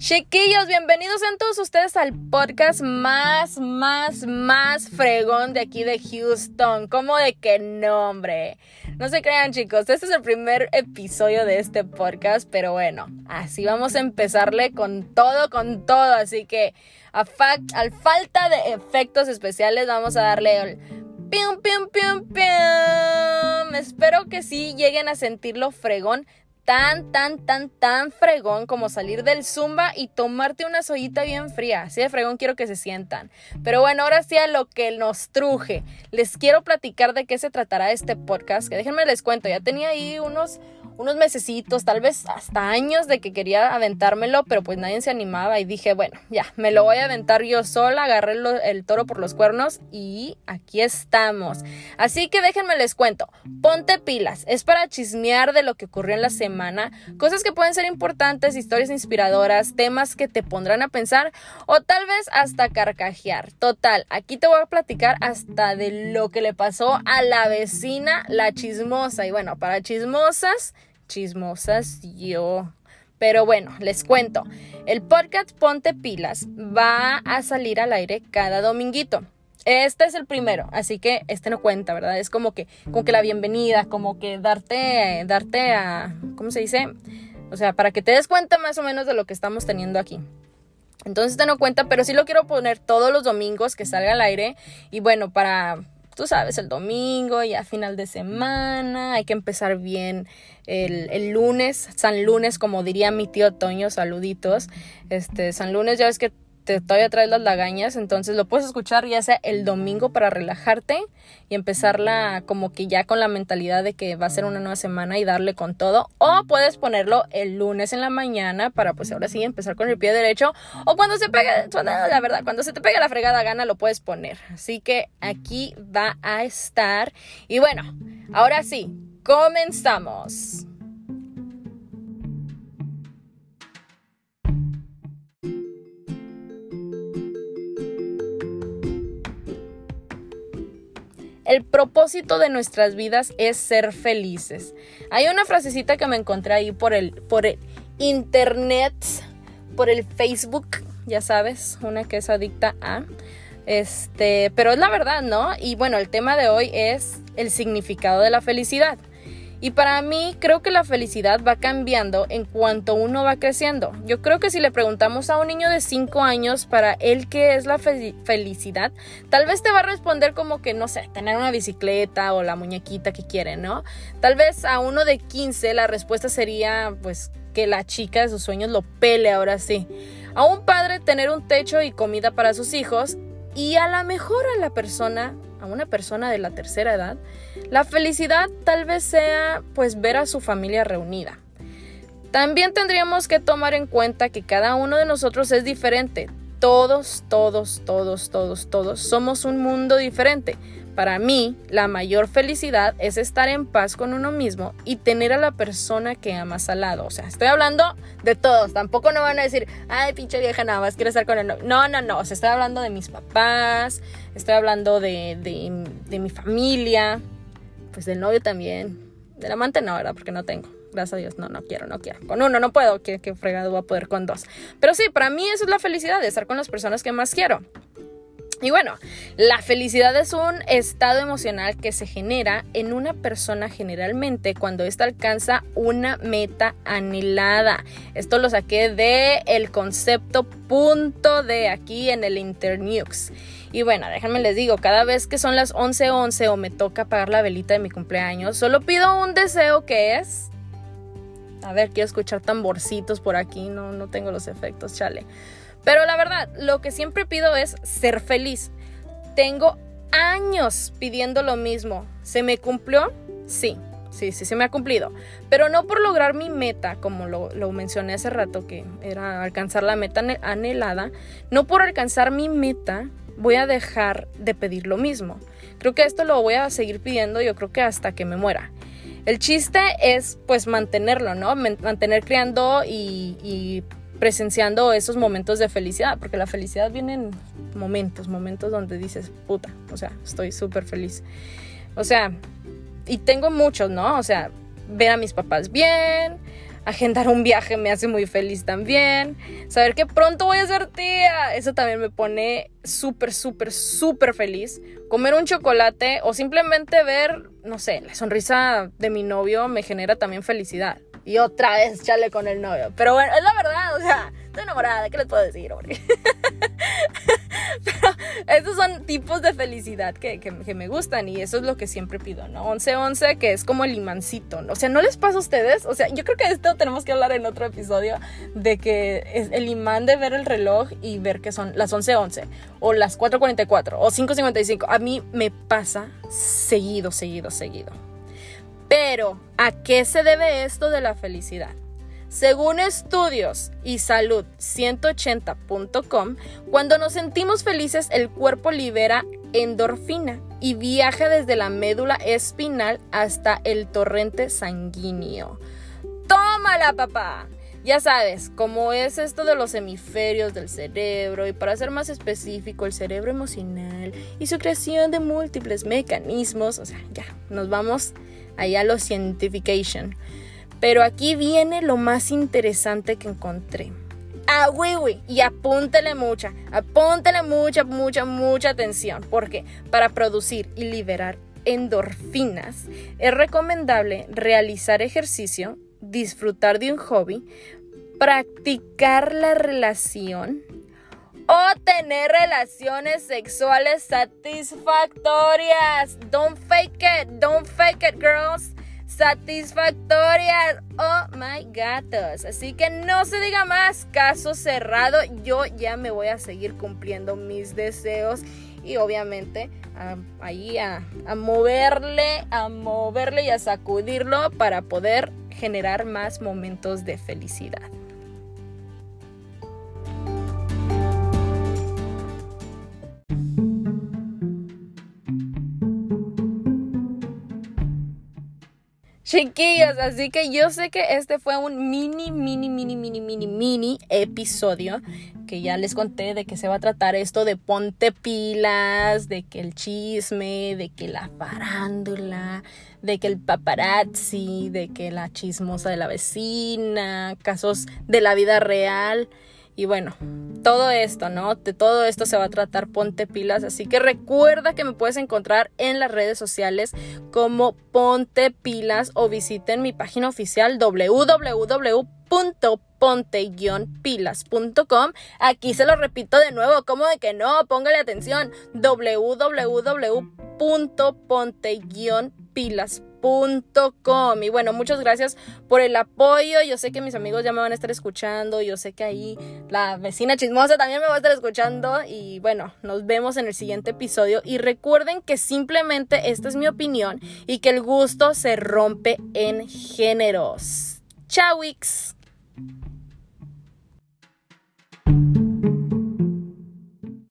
Chiquillos, bienvenidos en todos ustedes al podcast más, más, más fregón de aquí de Houston. ¿Cómo de qué nombre? No se crean chicos, este es el primer episodio de este podcast, pero bueno, así vamos a empezarle con todo, con todo. Así que a al falta de efectos especiales vamos a darle el... Pium, pium, pium, pium. Espero que sí lleguen a sentirlo fregón tan, tan, tan, tan fregón como salir del zumba y tomarte una sollita bien fría. Así de fregón quiero que se sientan. Pero bueno, ahora sí a lo que nos truje. Les quiero platicar de qué se tratará este podcast. Que déjenme les cuento, ya tenía ahí unos unos mesecitos, tal vez hasta años de que quería aventármelo, pero pues nadie se animaba y dije, bueno, ya, me lo voy a aventar yo sola, agarré el toro por los cuernos y aquí estamos. Así que déjenme les cuento, ponte pilas, es para chismear de lo que ocurrió en la semana, cosas que pueden ser importantes, historias inspiradoras, temas que te pondrán a pensar o tal vez hasta carcajear. Total, aquí te voy a platicar hasta de lo que le pasó a la vecina, la chismosa. Y bueno, para chismosas, chismosas yo. Pero bueno, les cuento. El podcast Ponte Pilas va a salir al aire cada dominguito. Este es el primero, así que este no cuenta, ¿verdad? Es como que, como que la bienvenida, como que darte, darte a, ¿cómo se dice? O sea, para que te des cuenta más o menos de lo que estamos teniendo aquí. Entonces este no cuenta, pero sí lo quiero poner todos los domingos que salga al aire. Y bueno, para, tú sabes, el domingo y a final de semana. Hay que empezar bien el, el, lunes, San Lunes, como diría mi tío Toño, saluditos. Este, San Lunes, ya ves que te, todavía traes las lagañas, entonces lo puedes escuchar ya sea el domingo para relajarte y empezarla como que ya con la mentalidad de que va a ser una nueva semana y darle con todo, o puedes ponerlo el lunes en la mañana para pues ahora sí empezar con el pie derecho, o cuando se pegue, la verdad, cuando se te pegue la fregada gana lo puedes poner, así que aquí va a estar y bueno, ahora sí, comenzamos. El propósito de nuestras vidas es ser felices. Hay una frasecita que me encontré ahí por el, por el internet, por el Facebook, ya sabes, una que es adicta a. Este, pero es la verdad, ¿no? Y bueno, el tema de hoy es el significado de la felicidad. Y para mí creo que la felicidad va cambiando en cuanto uno va creciendo. Yo creo que si le preguntamos a un niño de 5 años para él qué es la felicidad, tal vez te va a responder como que, no sé, tener una bicicleta o la muñequita que quiere, ¿no? Tal vez a uno de 15 la respuesta sería pues que la chica de sus sueños lo pele ahora sí. A un padre tener un techo y comida para sus hijos y a la mejor a la persona a una persona de la tercera edad, la felicidad tal vez sea pues ver a su familia reunida. También tendríamos que tomar en cuenta que cada uno de nosotros es diferente. Todos, todos, todos, todos, todos somos un mundo diferente. Para mí, la mayor felicidad es estar en paz con uno mismo y tener a la persona que amas al lado. O sea, estoy hablando de todos. Tampoco no van a decir, ay, pinche vieja, nada más quiero estar con el novio. No, no, no. O sea, estoy hablando de mis papás, estoy hablando de, de, mi familia, pues del novio también. Del amante no, ¿verdad? Porque no tengo. Gracias a Dios, no, no quiero, no quiero. Con uno no puedo, que, que fregado voy a poder con dos. Pero sí, para mí eso es la felicidad, de estar con las personas que más quiero. Y bueno, la felicidad es un estado emocional que se genera en una persona generalmente cuando ésta alcanza una meta anhelada. Esto lo saqué de el concepto punto de aquí en el Internews. Y bueno, déjenme les digo, cada vez que son las 11:11 o me toca pagar la velita de mi cumpleaños, solo pido un deseo que es... A ver, quiero escuchar tamborcitos por aquí, no, no tengo los efectos, chale. Pero la verdad, lo que siempre pido es ser feliz. Tengo años pidiendo lo mismo. ¿Se me cumplió? Sí, sí, sí, se me ha cumplido. Pero no por lograr mi meta, como lo, lo, mencioné hace rato, que era alcanzar la meta anhelada. No por alcanzar mi meta voy a dejar de pedir lo mismo. Creo que esto lo voy a seguir pidiendo, yo creo que hasta que me muera. El chiste es pues mantenerlo, ¿no? Mantener creando y, y presenciando esos momentos de felicidad, porque la felicidad viene en momentos, momentos donde dices, puta, o sea, estoy súper feliz. O sea, y tengo muchos, ¿no? O sea, ver a mis papás bien, Agendar un viaje me hace muy feliz también. Saber que pronto voy a ser tía, eso también me pone súper, súper, súper feliz. Comer un chocolate o simplemente ver, no sé, la sonrisa de mi novio me genera también felicidad. Y otra vez chale con el novio. Pero bueno, es la verdad, o sea, estoy enamorada, ¿qué les puedo decir, hombre? Estos son tipos de felicidad que, me gustan y eso es lo que siempre pido, ¿no? 11-11, que es como el imancito, ¿no? O sea, ¿no les pasa a ustedes? O sea, yo creo que esto tenemos que hablar en otro episodio de que es el imán de ver el reloj y ver que son las 11-11 o las 4.44 o 5.55. A mí me pasa seguido, seguido, seguido. Pero, ¿a qué se debe esto de la felicidad? Según estudios y salud 180.com, cuando nos sentimos felices el cuerpo libera endorfina y viaja desde la médula espinal hasta el torrente sanguíneo. ¡Tómala, papá! Ya sabes, cómo es esto de los hemisferios del cerebro y para ser más específico, el cerebro emocional y su creación de múltiples mecanismos, o sea, ya, nos vamos allá lo scientification. Pero aquí viene lo más interesante que encontré. Ah, oui, Y apúntele mucha, apúntele mucha, mucha, mucha atención. Porque para producir y liberar endorfinas es recomendable realizar ejercicio, disfrutar de un hobby, practicar la relación o tener relaciones sexuales satisfactorias. Don't fake it, don't fake it, girls. Satisfactorias. Oh my gatos. Así que no se diga más. Caso cerrado. Yo ya me voy a seguir cumpliendo mis deseos. Y obviamente ahí a moverle, a moverle y a sacudirlo para poder generar más momentos de felicidad. Chiquillos, así que yo sé que este fue un mini, mini, mini, mini, mini, mini episodio que ya les conté de que se va a tratar esto de ponte pilas, de que el chisme, de que la farándula, de que el paparazzi, de que la chismosa de la vecina, casos de la vida real. Y bueno, todo esto, ¿no? De todo esto se va a tratar Ponte Pilas. Así que recuerda que me puedes encontrar en las redes sociales como Ponte Pilas o visiten mi página oficial www.ponte-pilas.com. Aquí se lo repito de nuevo, como de que no, póngale atención, www.ponte-pilas.com y bueno, muchas gracias por el apoyo. Yo sé que mis amigos ya me van a estar escuchando. Yo sé que ahí la vecina chismosa también me va a estar escuchando. Y bueno, nos vemos en el siguiente episodio. Y recuerden que simplemente esta es mi opinión y que el gusto se rompe en géneros. Chao, Wix.